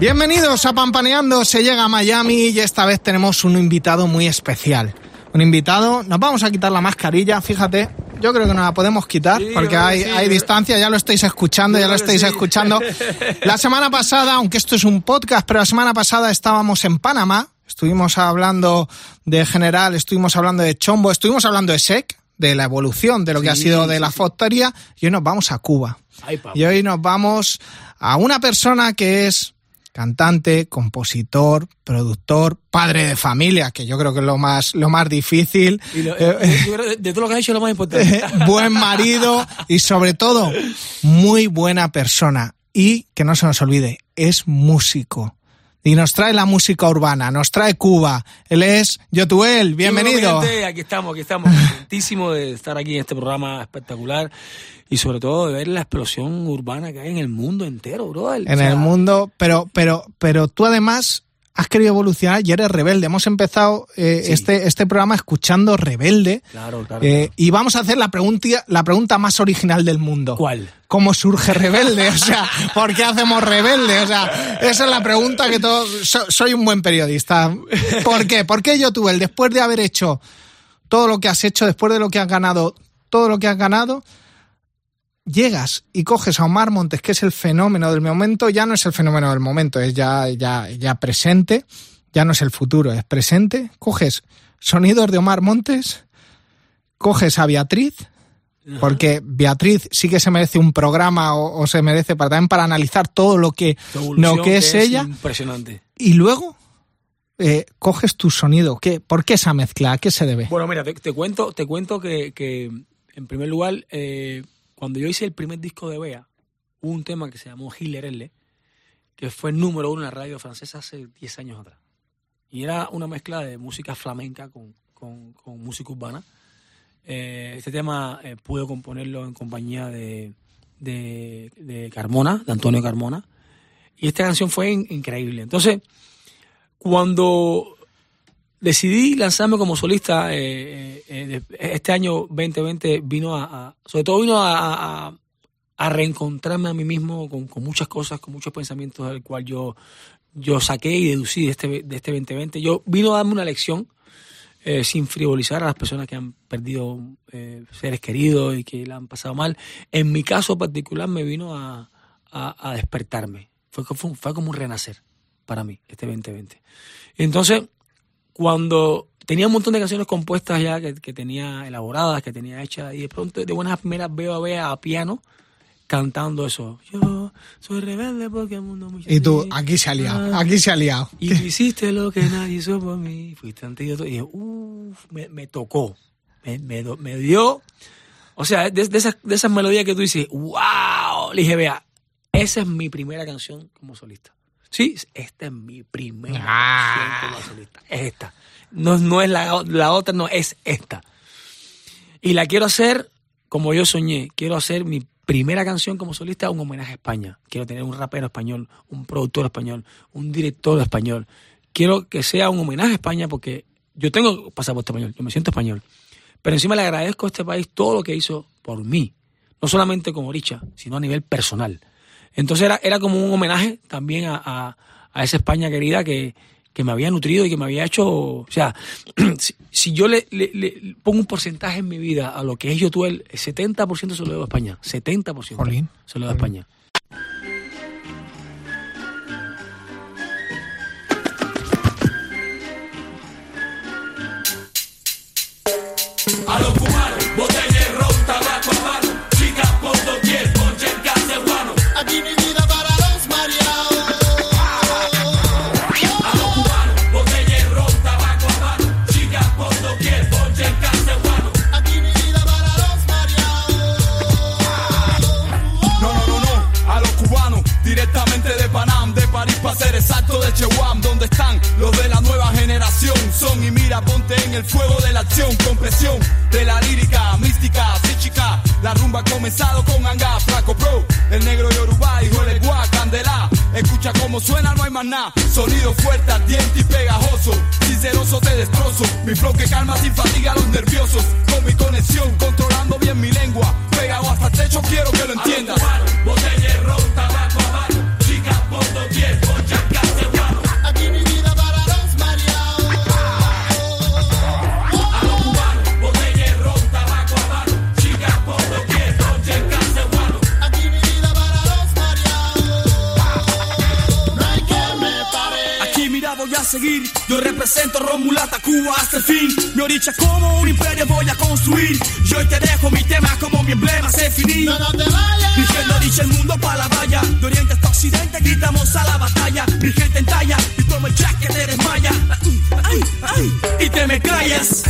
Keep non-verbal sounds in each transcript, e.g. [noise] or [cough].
Bienvenidos a Pampaneando, se llega a Miami y esta vez tenemos un invitado muy especial. Un invitado, nos vamos a quitar la mascarilla, fíjate, yo creo que nos la podemos quitar porque hay, hay distancia, ya lo estáis escuchando, ya lo estáis escuchando. [laughs] La semana pasada, aunque esto es un podcast, pero la semana pasada estábamos en Panamá, estuvimos hablando de general, estuvimos hablando de chombo, estuvimos hablando de SEC, de la evolución de lo que ha sido de la factoría y hoy nos vamos a Cuba. y hoy nos vamos a una persona que es cantante, compositor, productor, padre de familia, que yo creo que es lo más, lo más difícil. Eh, [laughs] de todo lo que ha hecho, lo más importante. buen marido y sobre todo, muy buena persona. Y que no se nos olvide, es músico y nos trae la música urbana, nos trae Cuba. Él es Yotuel, bienvenido. aquí estamos, aquí estamos, contentísimo de estar aquí en este programa espectacular y sobre todo de ver la explosión urbana que hay en el mundo entero, bro. En el mundo, pero, pero, pero tú además has querido evolucionar y eres rebelde. Hemos empezado eh, Sí. este, este programa escuchando Rebelde. Claro, claro. eh, claro. y vamos a hacer la pregunta, la pregunta más original del mundo. ¿Cuál? ¿Cómo surge Rebelde? O sea, ¿por qué hacemos Rebelde? O sea, esa es la pregunta que todo... so- soy un buen periodista. ¿Por qué? ¿Por qué Youtube, después de haber hecho todo lo que has hecho, después de lo que has ganado, todo lo que has ganado, llegas y coges a Omar Montes, que es el fenómeno del momento, ya no es el fenómeno del momento, es ya, ya, ya presente, ya no es el futuro, es presente. Coges sonidos de Omar Montes, coges a Beatriz, porque Beatriz sí que se merece un programa o, o se merece para, también para analizar todo lo que, que es ella, Impresionante. y luego eh, coges tu sonido. ¿Qué, ¿Por qué esa mezcla? ¿A qué se debe? Bueno, mira, te, te cuento, te cuento que, que, en primer lugar, eh, cuando yo hice el primer disco de Bea, hubo un tema que se llamó Hitler L, que fue número uno en la radio francesa hace 10 años atrás. Y era una mezcla de música flamenca con, con, música urbana. Eh, este tema eh, pude componerlo en compañía de, de, Carmona, de Antonio Carmona. Y esta canción fue in- increíble. Entonces, cuando decidí lanzarme como solista, eh, eh, de- este año 2020 vino a, sobre todo vino a, reencontrarme a mí mismo con, muchas cosas, con muchos pensamientos del cual yo, yo saqué y deducí de este, de este 2020. Yo vino a darme una lección eh, sin frivolizar a las personas que han perdido eh, seres queridos y que la han pasado mal. En mi caso particular me vino a, a- despertarme. Fue, fue, fue como un renacer para mí, este 2020. Y entonces, cuando tenía un montón de canciones compuestas ya que, que tenía elaboradas, que tenía hechas, y de pronto de buenas primeras veo a Bea a piano cantando eso. Yo soy rebelde porque el mundo me Y tú, aquí se ha liado, Ah. aquí se ha liado. y tú hiciste lo que nadie hizo por mí. Fuiste antídoto. Y dije, uff, me, me tocó. Me, me, dio. O sea, de, de esas, de esas melodías que tú dices, wow. Le dije, vea, esa es mi primera canción como solista. Sí, esta es mi primera Ah. canción como solista. Es esta. No, no es la, la otra, no, es esta. Y la quiero hacer como yo soñé. Quiero hacer mi primera canción como solista, un homenaje a España. Quiero tener un rapero español, un productor español, un director español. Quiero que sea un homenaje a España porque yo tengo pasaporte español, yo me siento español. Pero encima le agradezco a este país todo lo que hizo por mí. No solamente como Richa, sino a nivel personal. Entonces era, era como un homenaje también a, a- a esa España querida que, que me había nutrido y que me había hecho. O sea, [clears throat] si, si yo le, le- le pongo un porcentaje en mi vida a lo que es YouTube, el 70% se lo debo a España. 70% Jolín. se lo debo a España. De Chewam, donde están los de la nueva generación. Son y mira, ponte en el fuego de la acción, con presión de la lírica, mística, chica. La rumba ha comenzado con Anga, Flaco Pro, el negro Yoruba, hijo de Gua, Candela. Escucha cómo suena, no hay más nada. Sonido fuerte, ardiente y pegajoso. Sinceroso te destrozo. Mi flow que calma sin fatiga a los nerviosos. Con mi conexión, controlando bien mi lengua. Pegado hasta el techo, quiero que lo entiendas. Botella ron, Cuba hasta el fin. Mi oricha como un imperio voy a construir. Yo hoy te dejo mi tema como mi emblema se finí. No, no te vayas. Dirigiendo dicha el mundo para la valla. De oriente hasta occidente gritamos a la batalla. Mi gente en talla y toma el jack que te desmaya. Ay, ay, y te me callas.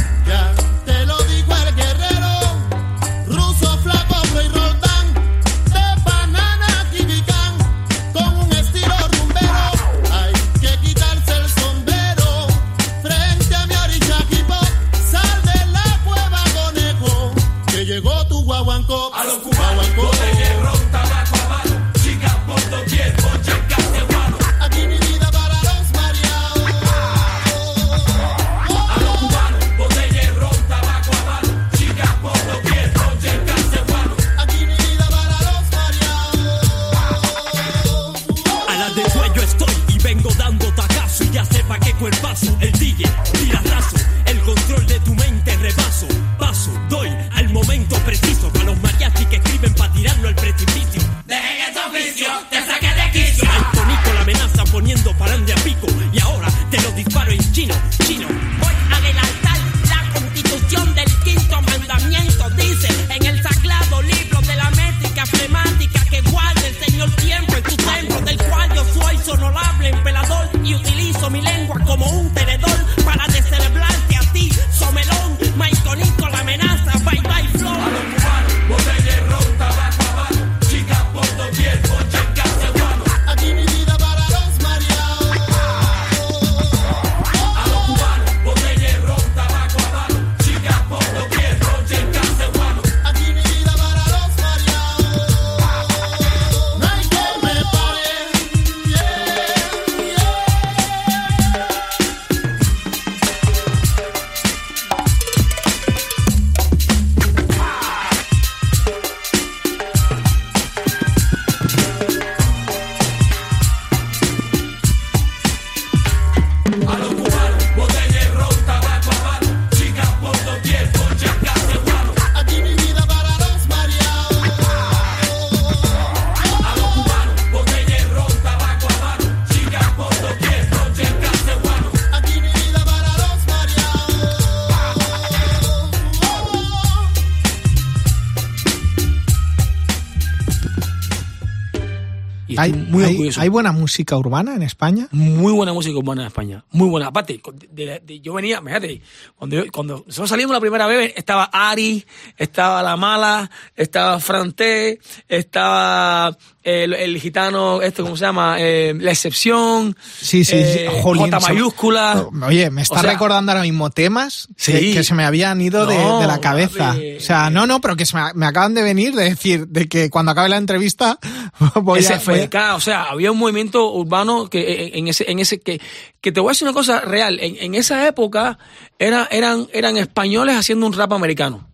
¿Hay, muy hay- orgulloso. hay buena música urbana en España? Muy buena música urbana en España. Muy buena. Aparte, con- de- de- yo venía, fíjate, cuando, yo- cuando nosotros salimos la primera vez, estaba Ari, estaba La Mala, estaba Franté, estaba el, el gitano, este, ¿cómo se llama? Eh, la Excepción. Sí, sí, sí. eh, Jolín, J se- mayúscula. Oye, me está O sea, recordando ahora mismo temas que, Sí. que se me habían ido de, No, de la cabeza. O sea, no, no, pero que se me, me acaban de venir de decir de que cuando acabe la entrevista [laughs] voy a, voy a- O sea, había un movimiento urbano que eh, en ese, en ese, que, que te voy a decir una cosa real, en, en esa época era, eran, eran españoles haciendo un rap americano.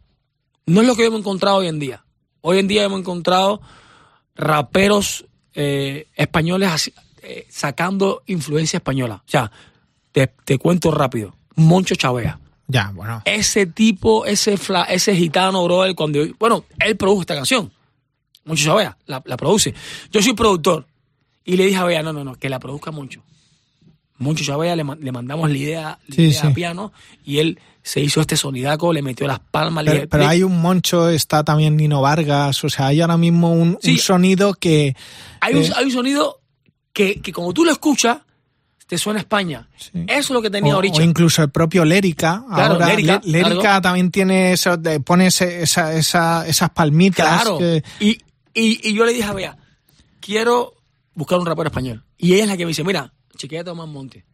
No es lo que hemos encontrado hoy en día. Hoy en día hemos encontrado raperos eh, españoles así, eh, sacando influencia española. O sea, te, te cuento rápido. Moncho Chavea. Ya, bueno. Ese tipo, ese fla- ese gitano, brother, cuando bueno, él produjo esta canción. Moncho Chavea, la, la produce. Yo soy productor. Y le dije a Bea, no, no, no, que la produzca Moncho. Moncho Chavea, le, le mandamos la idea, la Sí, idea sí. a piano y él se hizo este sonidaco, le metió las palmas. Pero, pero hay un Moncho, está también Nino Vargas, o sea, hay ahora mismo un, Sí. un sonido que... Hay un, eh, hay un sonido que, que como tú lo escuchas, te suena a España. Sí. Eso es lo que tenía o incluso el propio Lérica. Claro, ahora, Lérica, también tiene eso, pone ese- esa, esa- esas palmitas. Claro. que- Y, y, y yo le dije a Bea, quiero buscar un rapero español. Y ella es la que me dice, mira, chequea Tomás Monte,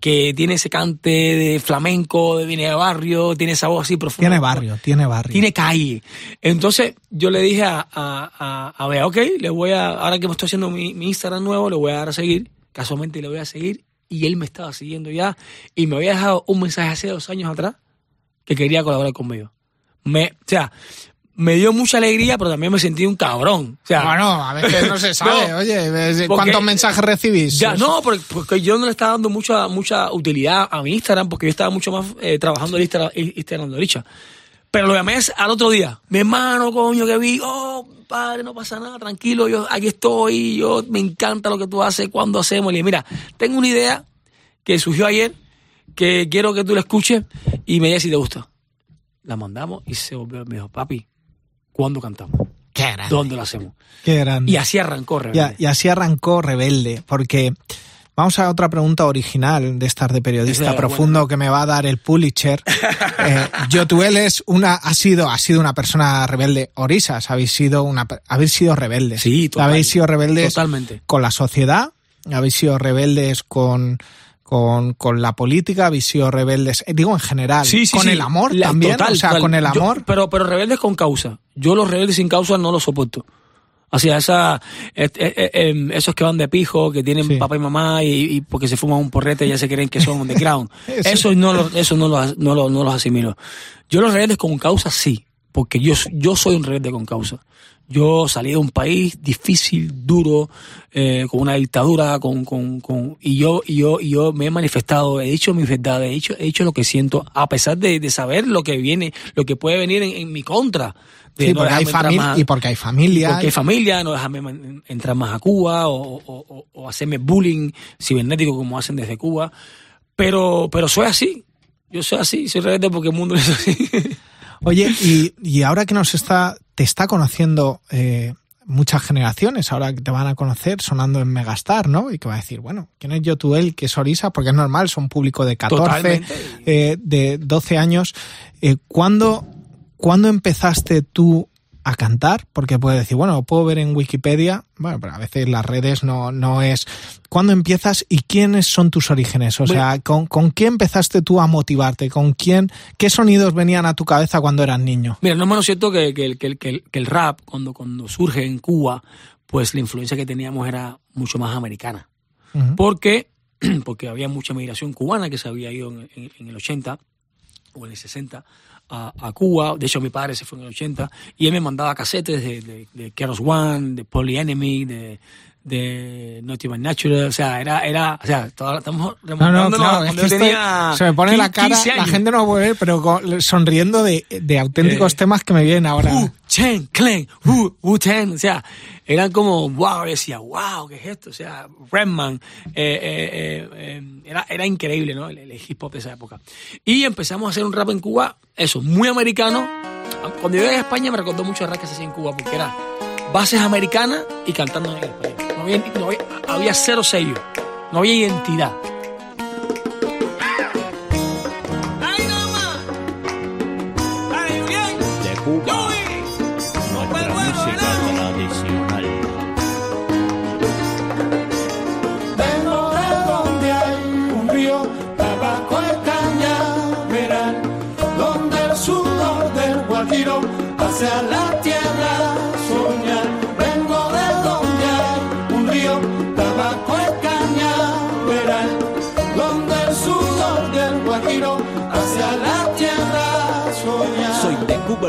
que tiene ese cante de flamenco, de viene de barrio, tiene esa voz así profunda. tiene barrio, tiene barrio. Tiene calle. Entonces yo le dije a, a, a, a Bea, ok, le voy a, ahora que me estoy haciendo mi, mi Instagram nuevo, le voy a dar a seguir. Casualmente le voy a seguir. Y él me estaba siguiendo ya. Y me había dejado un mensaje hace dos años atrás que quería colaborar conmigo. Me, o sea, me dio mucha alegría, pero también me sentí un cabrón. O sea, Bueno, a veces no se [laughs] sabe. No, Oye, porque- ¿cuántos mensajes recibís? Ya, no, porque, porque yo no le estaba dando mucha mucha utilidad a mi Instagram porque yo estaba mucho más eh, trabajando el Instagram, Instagram de Oricha. Pero lo llamé al otro día. Mi hermano, coño, que vi, oh, padre, no pasa nada, tranquilo, yo aquí estoy, yo me encanta lo que tú haces, cuando hacemos. Le dije, mira, tengo una idea que surgió ayer, que quiero que tú la escuches y me digas si te gusta. La mandamos y se volvió, me dijo, papi, ¿cuándo cantamos? Qué grande. ¿Dónde lo hacemos? Qué grande. Y así arrancó, Y, a- Rebelde. y así arrancó Rebelde, porque vamos a otra pregunta original de estas de periodista profundo que me va a dar el Pulitzer. [laughs] eh, Yotuel es una, ha sido, ha sido una persona rebelde. Orisas, habéis sido una, habéis sido rebeldes. Sí, total. Habéis sido rebeldes Totalmente. con la sociedad, habéis sido rebeldes con, con, con la política, sido rebeldes, eh, digo en general, Sí, sí, con sí. el amor La- también, total, o sea, total. con el Yo- amor. pero, pero rebeldes con causa. Yo los rebeldes sin causa no los soporto. O sea, esa, eh, eh, eh, em, esos que van de pijo, que tienen papá y mamá y, y porque se fuman un porrete ya se creen que son [laughs] underground. Eso. eso no, lo- eso no, los, no, lo- no los asimilo. Yo los rebeldes con causa sí, porque yo, yo soy un rebelde con causa. Yo salí de un país difícil, duro, eh, con una dictadura, con, con, con, y yo, y yo, y yo me he manifestado, he dicho mis verdades, he dicho, he dicho lo que siento, a pesar de, de saber lo que viene, lo que puede venir en, en mi contra. De Sí, no porque hay más- y porque hay familia. porque hay familia, no dejarme entrar más a Cuba o, o- o- o hacerme bullying cibernético como hacen desde Cuba. Pero, pero soy así. Yo soy así, soy rebelde porque el mundo es así. [laughs] Oye, y, y ahora que nos está, te está conociendo eh, muchas generaciones, ahora que te van a conocer sonando en Megastar, ¿no? Y que va a decir, bueno, ¿quién es Yotuel? ¿Qué es Orisa? Porque es normal, son público de 14, Totalmente. eh, de 12 años. Eh, ¿cuándo, ¿Cuándo empezaste tú a cantar? Porque puedes decir, bueno, lo puedo ver en Wikipedia, bueno, pero a veces las redes no, no es. ¿Cuándo empiezas y quiénes son tus orígenes? O sea, ¿con, ¿con qué empezaste tú a motivarte? ¿Con quién? ¿Qué sonidos venían a tu cabeza cuando eras niño? Mira, no es menos cierto que, que el- que que el, que el rap, cuando, cuando surge en Cuba, pues la influencia que teníamos era mucho más americana. Ujú. Porque, [clears throat] porque había mucha migración cubana que se había ido en, en- en el 80 o en el 60 a, Cuba. De hecho, mi padre se fue en el 80 y él me mandaba casetes de, de, de Keros One, de Poly Enemy, de, de Not Even Natural. O sea, era, era, o sea, toda- estamos No, no, remontándonos a claro, es que estoy- tenía se me pone la 15 cara, la gente no puede ver, pero con- sonriendo de, de auténticos Eh, temas que me vienen ahora. Wu, Chen, Clan, Wu, Wu Ten, o sea, eran como, wow, yo decía, wow, ¿qué es esto? O sea, Redman, eh, eh, eh, eh, era, era increíble, ¿no? El, el hip hop de esa época. Y empezamos a hacer un rap en Cuba, eso, muy americano. Cuando yo llegué a España me recordó mucho el rap que se hacía en Cuba, porque era bases americanas y cantando en español. No había, no había, había cero sello, no había identidad.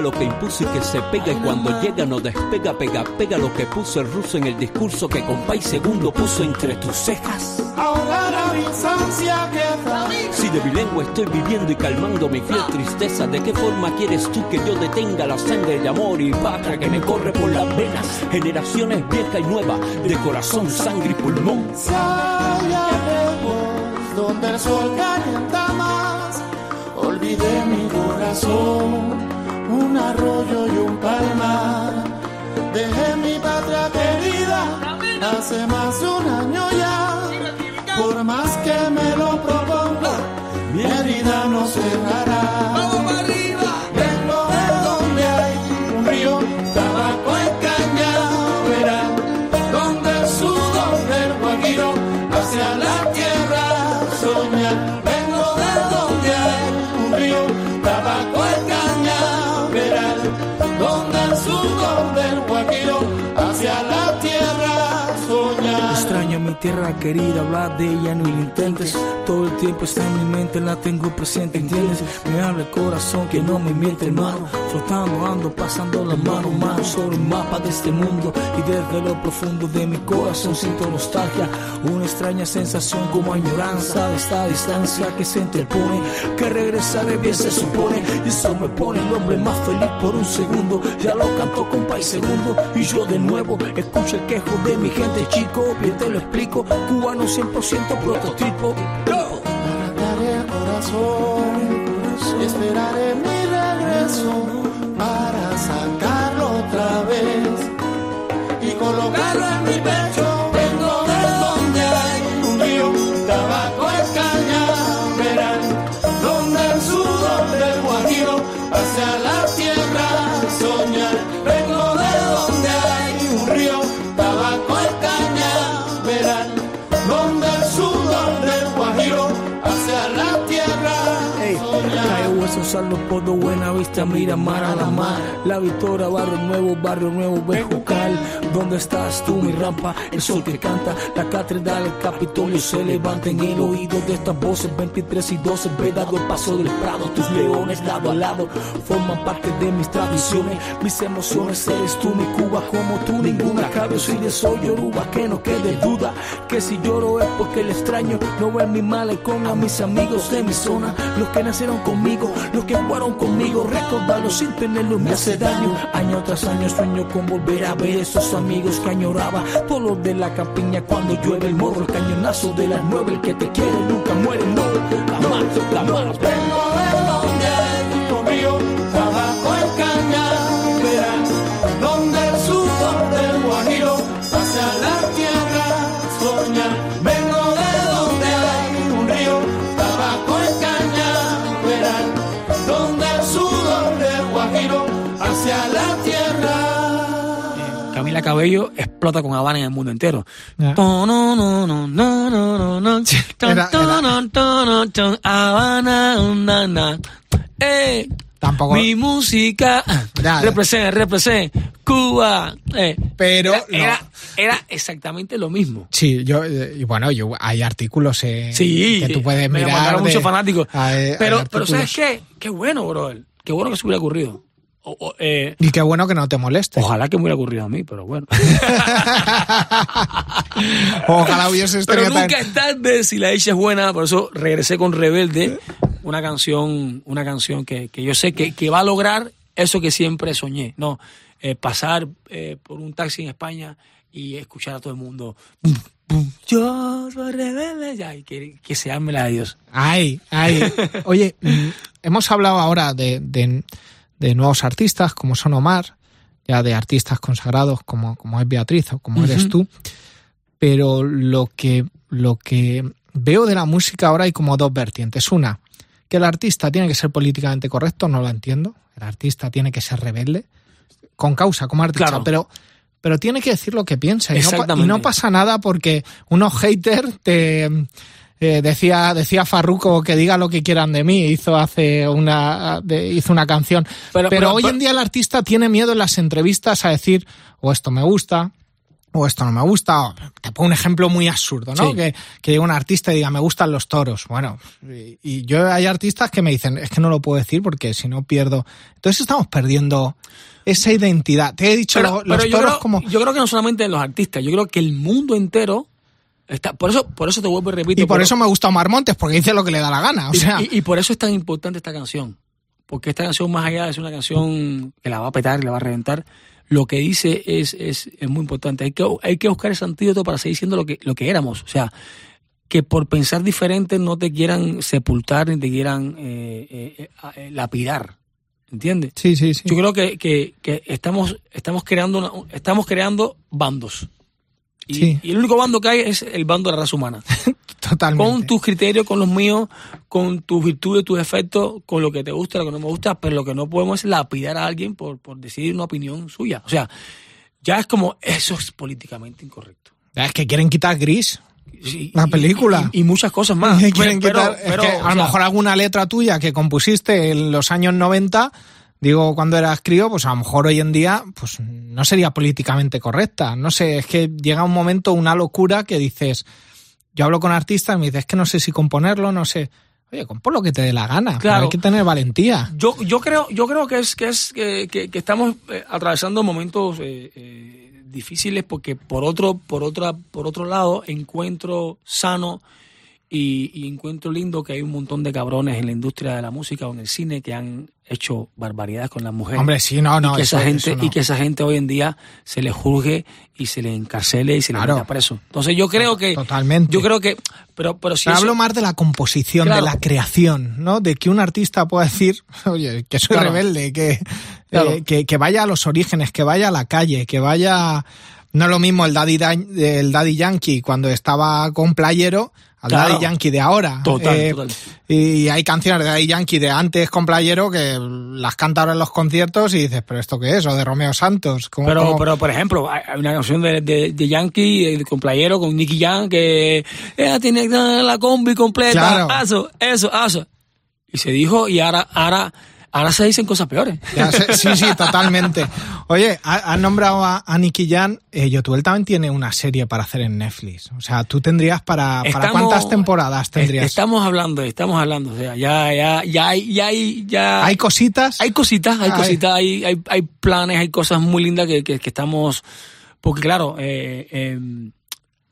Lo que impuso y que se pega y cuando llega no despega, pega, pega lo que puso el ruso en el discurso que con país segundo puso entre tus cejas. ahogar a mi ansia que Si de bilingüe estoy viviendo y calmando mi fiel tristeza, ¿de qué forma quieres tú que yo detenga la sangre de amor y patria que me corre por las venas? Generaciones vieja y nueva, de corazón, sangre y pulmón. Lejos, donde el sol calienta más, olvidé mi corazón, un arroyo y un palmar. Dejé mi patria querida hace más de un año ya. Por más que me lo proponga, mi herida no cerrará. Tierra querida, hablar de ella no lo intentes. Todo el tiempo está en mi mente, la tengo presente, ¿entiendes? Me habla el corazón que no me miente, hermano. Flotando ando, pasando la mano, mano sobre el mapa de este mundo. Y desde lo profundo de mi corazón siento nostalgia. Una extraña sensación como añoranza de esta distancia que se interpone. Que regresaré bien se supone. Y eso me pone el hombre más feliz por un segundo. Ya lo canto con país segundo. Y yo de nuevo escucho el quejo de mi gente, chico. Bien te lo explico. Cubano 100% prototipo. Arrancaré el corazón y esperaré mi regreso para sacarlo otra vez y colocarlo soñar. Calle Hueso, Saldo, Podo, Buena Vista, Mira, Mar a la Mar, La Victoria, Barrio Nuevo, Barrio Nuevo, Bejucal, ¿dónde estás tú, mi rampa? El sol que canta, la catedral, el Capitolio se levanta en el oído de estas voces, 23 y 12, vedado el paso del Prado, tus leones lado a lado, forman parte de mis tradiciones, mis emociones, eres tú, mi Cuba, como tú, ninguna cabe, soy de soy Yoruba, que no quede duda, que si lloro es porque le extraño, no ver mi malecón a mis amigos de mi zona, los que nacieron conmigo, los que fueron conmigo, recordarlos sin tenerlos me hace daño. Año tras año sueño con volver a ver esos amigos que añoraba, todos de la campiña cuando llueve el morro, el cañonazo de las nueve, el que te quiere nunca muere, no, jamás, jamás. Vengo de donde Cabello explota con Habana en el mundo entero. Habana, na, na. Eh, Tampoco- Mi música representa, representa Cuba. Eh, Pero era, no. era, era exactamente lo mismo. Sí, yo, eh, y bueno, yo, hay artículos eh, Sí, que tú puedes me mirar. de- muchos fanáticos. hay- hay pero, pero. ¿sabes qué? Qué bueno, brother. Qué bueno que se hubiera ocurrido. O- o, eh, Y qué bueno que no te moleste. ojalá que me hubiera ocurrido a mí, pero bueno. [laughs] Ojalá hubiese Pero nunca es tarde si la dicha es buena, por eso regresé con Rebelde, una canción, una canción que, que yo sé que, que va a lograr eso que siempre soñé, ¿no? Eh, pasar eh, por un taxi en España y escuchar a todo el mundo. "Bum, bum, Yo soy rebelde, ya, y que, que se arme la de Dios. Ay, ay. [laughs] Oye, mm, hemos hablado ahora de, de- de nuevos artistas como son Omar, ya de artistas consagrados como, como es Beatriz o como eres tú, pero lo que, lo que veo de la música ahora hay como dos vertientes. Una, que el artista tiene que ser políticamente correcto, no lo entiendo. El artista tiene que ser rebelde, con causa, como artista, Claro. pero, pero tiene que decir lo que piensa. Y no, y no pasa nada porque unos haters te... eh, decía decía Farruko que diga lo que quieran de mí hizo hace una de- hizo una canción pero, Pero- pero- hoy pero- en día el artista tiene miedo en las entrevistas a decir o esto me gusta o esto no me gusta. o- Te pongo un ejemplo muy absurdo, ¿no? Sí. Que, que llegue un artista y diga, me gustan los toros. Bueno, y, y yo hay artistas que me dicen, es que no lo puedo decir porque si no pierdo. Entonces estamos perdiendo esa identidad. Te he dicho Pero, lo- los pero toros creo, como... yo creo que no solamente los artistas, yo creo que el mundo entero está. Por eso, por eso te vuelvo y repito. Y por eso me gusta Omar Montes, porque dice lo que le da la gana. O y- sea, y, y por eso es tan importante esta canción. Porque esta canción, más allá de ser una canción que la va a petar y la va a reventar, lo que dice es, es, es muy importante. Hay que, hay que buscar ese antídoto para seguir siendo lo que, lo que éramos. O sea, que por pensar diferente no te quieran sepultar ni te quieran eh, eh, eh, lapidar. ¿Entiendes? sí, sí, sí. Yo creo que, que, que estamos, estamos, creando una- estamos creando bandos. Y, Sí. y el único bando que hay es el bando de la raza humana. [laughs] Totalmente. Con tus criterios, con los míos, con tus virtudes, tus defectos, con lo que te gusta, lo que no me gusta, pero lo que no podemos es lapidar a alguien por, por decidir una opinión suya. O sea, ya es como, eso es políticamente incorrecto. Es que quieren quitar gris. Y- La película. Y, y muchas cosas más. [laughs] quieren Pero- quitar. es que a lo sea, mejor alguna letra tuya que compusiste en los años 90, digo cuando eras crío, pues a lo mejor hoy en día pues no sería políticamente correcta. No sé, es que llega un momento, una locura que dices, yo hablo con artistas y me dices, es que no sé si componerlo, no sé. Oye, compon lo que te dé la gana. pero Claro. Hay que tener valentía. Yo, yo creo, yo creo que es que es que, que- que estamos eh, atravesando momentos eh, eh, difíciles porque por otro, por otra, por otro lado encuentro sano y, y encuentro lindo que hay un montón de cabrones en la industria de la música o en el cine que han hecho barbaridades con las mujeres. Hombre, sí, no, no. y que eso- esa gente no. y que esa gente hoy en día se le juzgue y se le encarcele y se Claro. le meta preso. Entonces yo creo que Totalmente. yo creo que pero pero si eso- hablo más de la composición, Claro. de la creación, ¿no? De que un artista pueda decir, [laughs] oye, que soy Claro. rebelde, que, Claro. eh, que, que vaya a los orígenes, que vaya a la calle, que vaya... No es lo mismo el Daddy, el Daddy Yankee cuando estaba con Playero al Claro. Daddy Yankee de ahora. Total, Eh, total. Y hay canciones de Daddy Yankee de antes con Playero que las canta ahora en los conciertos y dices, ¿pero esto qué es? O de Romeo Santos. ¿Cómo- Pero, cómo? pero por ejemplo, hay una canción de, de, de Yankee, eh, con Playero, con Nicky Jam, que ella tiene la combi completa, Claro. eso, eso, eso. Y se dijo, y ahora, ahora, ahora se dicen cosas peores. Ya sí, sí, totalmente. Oye, ha- has nombrado a, a Nicky Jan. Eh, Yotuel también tiene una serie para hacer en Netflix. O sea, tú tendrías para, cuántas temporadas tendrías. Estamos hablando, estamos hablando, o sea, ya, ya, ya hay, ya hay, ya Hay cositas. Hay cositas, hay Ay. cositas, hay, hay, hay planes, hay cosas muy lindas que, que, que estamos. Porque, claro, eh, eh,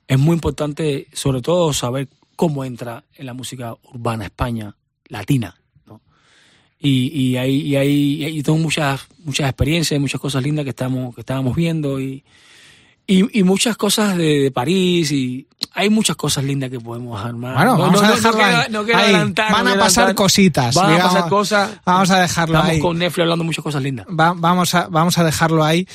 es muy importante, sobre todo, saber cómo entra en la música urbana España, latina. Y, y, hay, y, hay, y tengo muchas, muchas experiencias, muchas cosas lindas que, estamos, que estábamos viendo y, y, y muchas cosas de, de París y hay muchas cosas lindas que podemos armar. Bueno, No, vamos no, a dejarlo no quiero- ahí. quiero Ahí. adelantar, Van a pasar adelantar. cositas, Van a pasar cosas. Vamos a dejarlo Estamos ahí. con Netflix hablando muchas cosas lindas. Va- vamos, a, vamos a dejarlo ahí.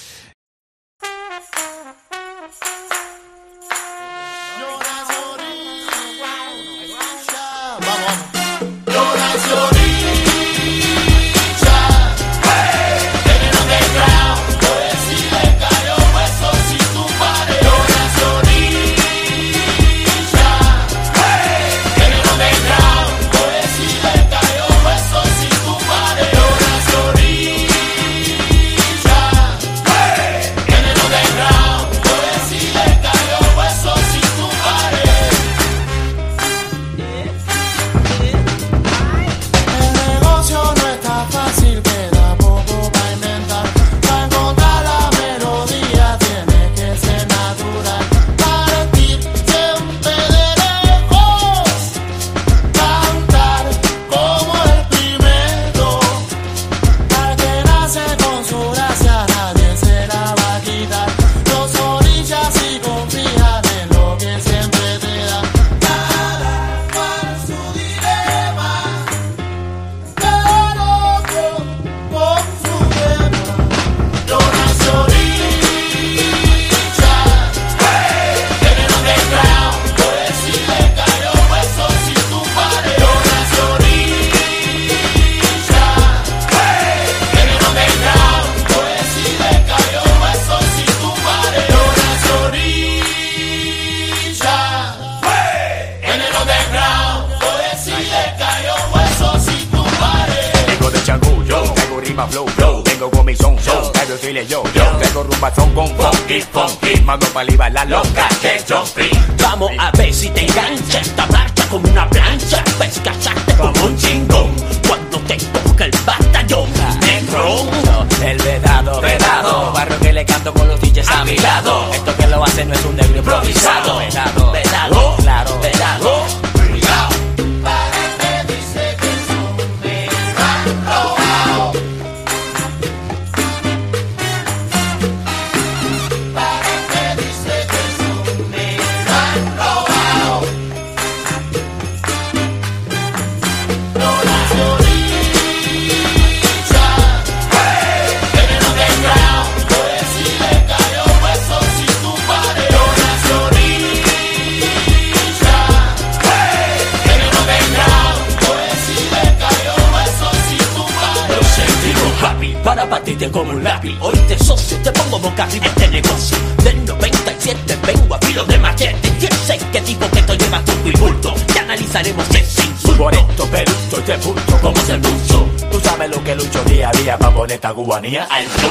Poner esta cubanía al club. Al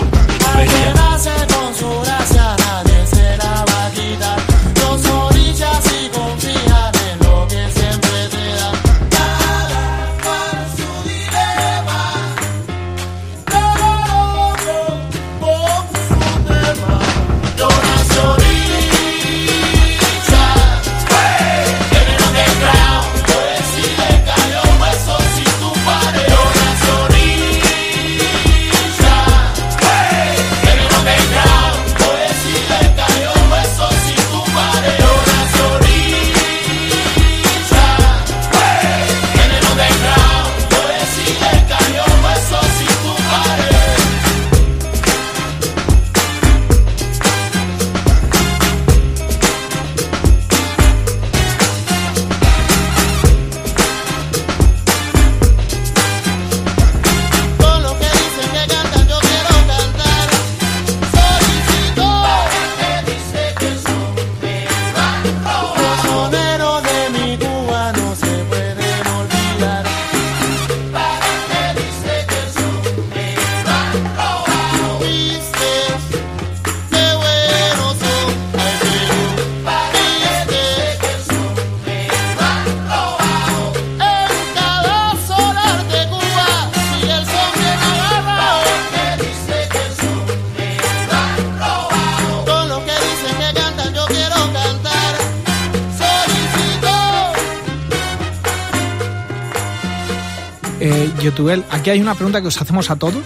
Aquí hay una pregunta que os hacemos a todos,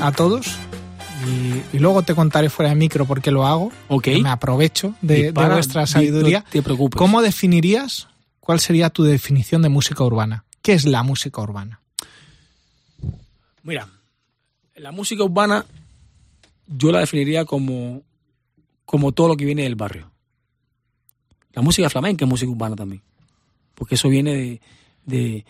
a todos, y, y luego te contaré fuera de micro por qué lo hago. Ok. Me aprovecho de, de Dispara, vuestra sabiduría. No te preocupes. ¿Cómo definirías, cuál sería tu definición de música urbana? ¿Qué es la música urbana? Mira, la música urbana yo la definiría como, como todo lo que viene del barrio. La música flamenca es música urbana también. Porque eso viene de, de,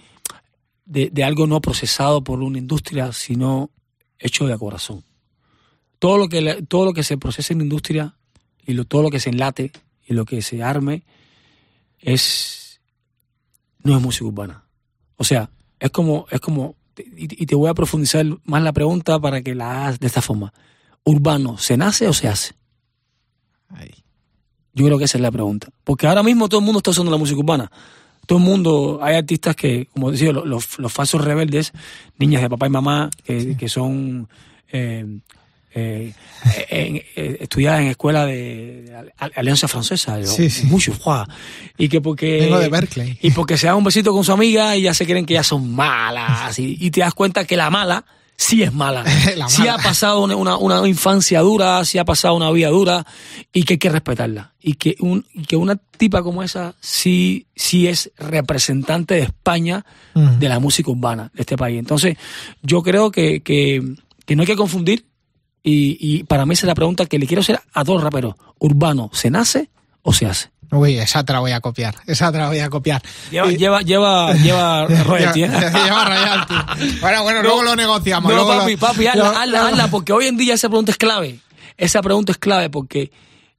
de- de algo no procesado por una industria, sino hecho de corazón. Todo lo que, todo lo que se procesa en la industria y lo- todo lo que se enlate y lo que se arme es no es música urbana. O sea, es como, es como, y, y te voy a profundizar más la pregunta para que la hagas de esta forma. ¿Urbano se nace o se hace? Ahí. Yo creo que esa es la pregunta. Porque ahora mismo todo el mundo está usando la música urbana. Todo el mundo, hay artistas que, como decía, los, los, los falsos rebeldes, niñas de papá y mamá, que, que son eh, eh, en- eh, estudiadas en escuela de, de Al- Alianza Francesa, yo, Sí, sí. mucho, ¡fua! y que porque Vengo de Berkeley. y porque se da un besito con su amiga y ya se creen que ya son malas y, y te das cuenta que la mala sí es mala, [laughs] La sí mala. ha pasado una, una- una infancia dura, sí ha pasado una vida dura y que hay que respetarla y que un y que una tipa como esa sí sí es representante de España de la música urbana de este país. Entonces yo creo que, que, que no hay que confundir y, y para mí esa es la pregunta que le quiero hacer a los raperos. ¿Urbano se nace o se hace? Uy, esa te la voy a copiar. Esa te la voy a copiar. Lleva, Y- lleva, lleva, lleva [laughs] royalty, ¿eh? [laughs] Lleva, royalty. Bueno, bueno, luego lo negociamos. No, luego lo- papi, papi, hazla, lo- hazla, [laughs] porque hoy en día esa pregunta es clave. Esa pregunta es clave porque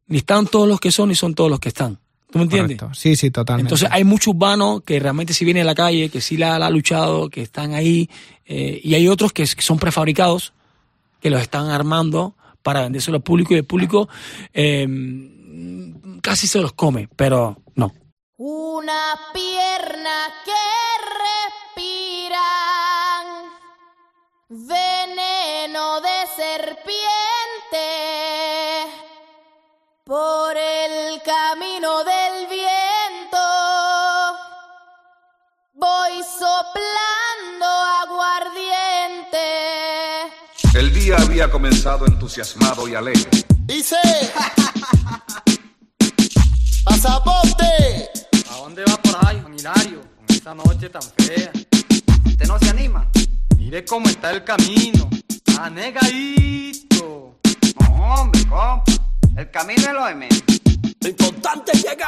ni están todos los que son ni son todos los que están. ¿Tú me entiendes? Correcto. Sí, sí, totalmente. Entonces hay muchos urbanos que realmente si vienen a la calle, que sí la, la han luchado, que están ahí, eh, y hay otros que son prefabricados, que los están armando para vendérselo al público y el público eh, casi se los come, pero no. Una pierna que respiran veneno de serpiente por el camino del viento. Voy soplando aguardiente. El día había comenzado entusiasmado y alegre. Dice. [laughs] Pasaporte. ¿A dónde va por ahí, Hilario? Con esta noche tan fea. ¿Usted no se anima? Mire cómo está el camino. Anegadito. No, hombre, compa. El camino es lo de menos. Lo importante es llegar.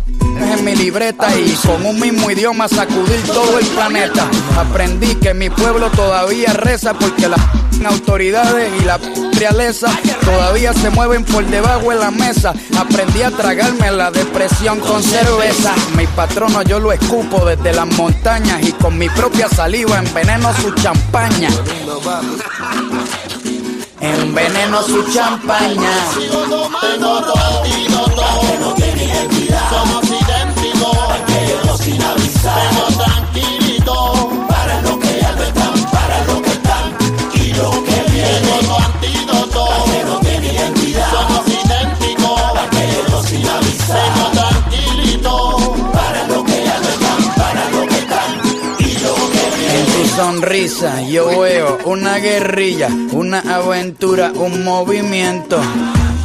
en mi libreta y con un mismo idioma sacudir todo el planeta. Aprendí que mi pueblo todavía reza porque las [laughs] autoridades y la realeza todavía se mueven por debajo de la mesa. Aprendí a tragarme la depresión con cerveza. Mi patrono yo lo escupo desde las montañas y con mi propia saliva enveneno su champaña. [laughs] Enveneno su champaña. Yo veo una guerrilla, una aventura, un movimiento.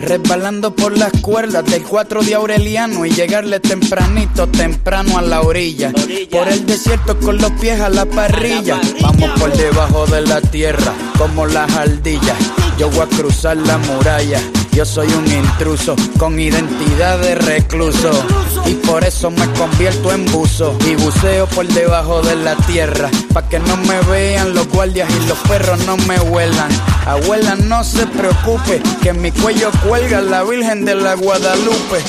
Resbalando por las cuerdas del 4 de Aureliano y llegarle tempranito, temprano a la orilla. Por el desierto con los pies a la parrilla. Vamos por debajo de la tierra, como las ardillas. Yo voy a cruzar la muralla. Yo soy un intruso con identidad de recluso. Y por eso me convierto en buzo. Y buceo por debajo de la tierra. Pa' que no me vean los guardias y los perros no me huelan. Abuela, no se preocupe, que en mi cuello cuelga la Virgen de la Guadalupe.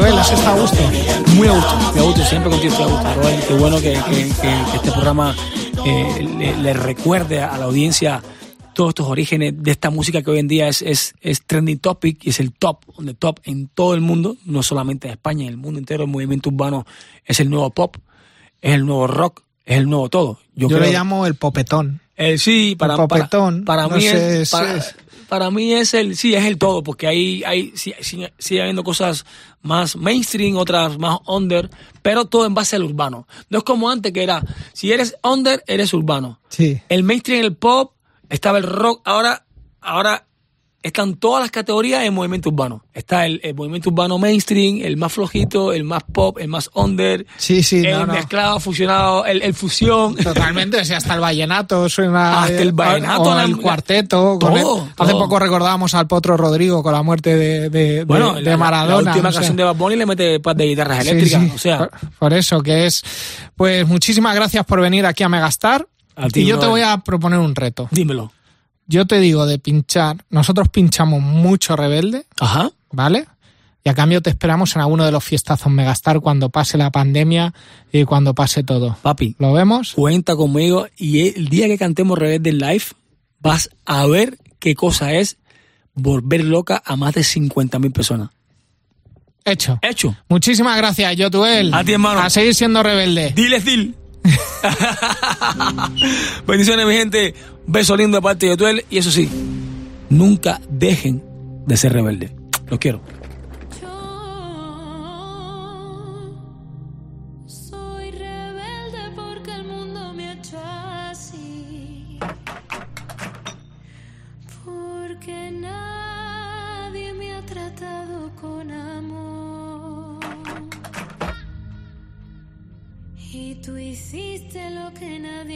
Joel, ¿has antídoto. estado a gusto? Muy a gusto, muy a gusto, siempre contigo estoy a gusto. Roel, qué bueno que, que- que- que este programa eh, le, le recuerde a la audiencia todos estos orígenes de esta música que hoy en día es, es, es trending topic y es el top, donde top en todo el mundo, no solamente en España, en el mundo entero, el movimiento urbano es el nuevo pop, es el nuevo rock, es el nuevo todo. Yo, creo- le llamo el popetón. el sí, para, El popetón, para, para no mí sé, es, es- para, es- para mí es el sí es el todo porque ahí hay sí- sí- sigue habiendo cosas más mainstream otras más under pero todo en base al urbano no es como antes que era si eres under eres urbano Sí. el mainstream el pop estaba el rock ahora ahora están todas las categorías en movimiento urbano. Está el, el movimiento urbano mainstream, el más flojito, el más pop, el más under, Sí, sí, el no, no. mezclado, fusionado, el, el fusión. Totalmente, o sea, hasta el vallenato suena. Hasta el vallenato, o la- el cuarteto. con el- Todo, hace todo. poco recordábamos al Potro Rodrigo con la muerte de, de, Bueno, de, la- de Maradona. La última canción de Bad Bunny le mete par de guitarras Sí, eléctricas. sí, O sea, por, por eso que es. Pues muchísimas gracias por venir aquí a Megastar. A ti, y yo te voy a proponer un reto. dímelo. Yo te digo de pinchar. Nosotros pinchamos mucho Rebelde, Ajá. ¿vale? Y a cambio te esperamos en alguno de los fiestazos Megastar cuando pase la pandemia y cuando pase todo. Papi, ¿Lo vemos? cuenta conmigo y el día que cantemos Rebelde en live vas a ver qué cosa es volver loca a más de 50.000 personas. Hecho. Hecho. Muchísimas gracias, Yotuel. A ti, hermano. A seguir siendo rebelde. Diles, dil. [laughs] Bendiciones, mi gente. Beso lindo de parte de Yotuel. Y eso sí, nunca dejen de ser rebelde. Los quiero.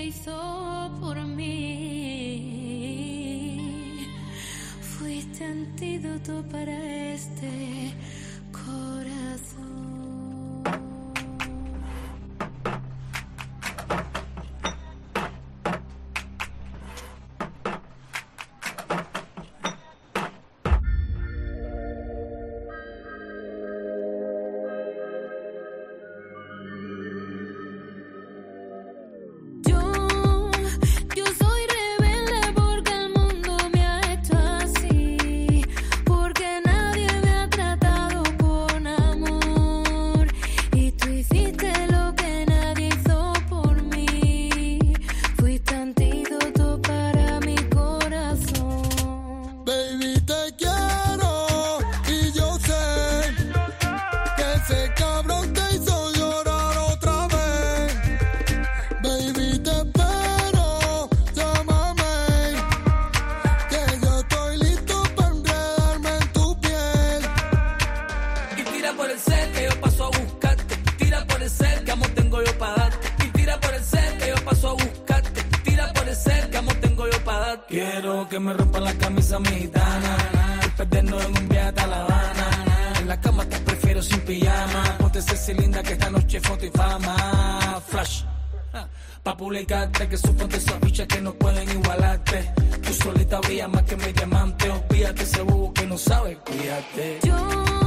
Hizo por mí. Fuiste antídoto para este Brillas más que mi diamante. Olvídate ese bobo que no sabe cuídate. Yo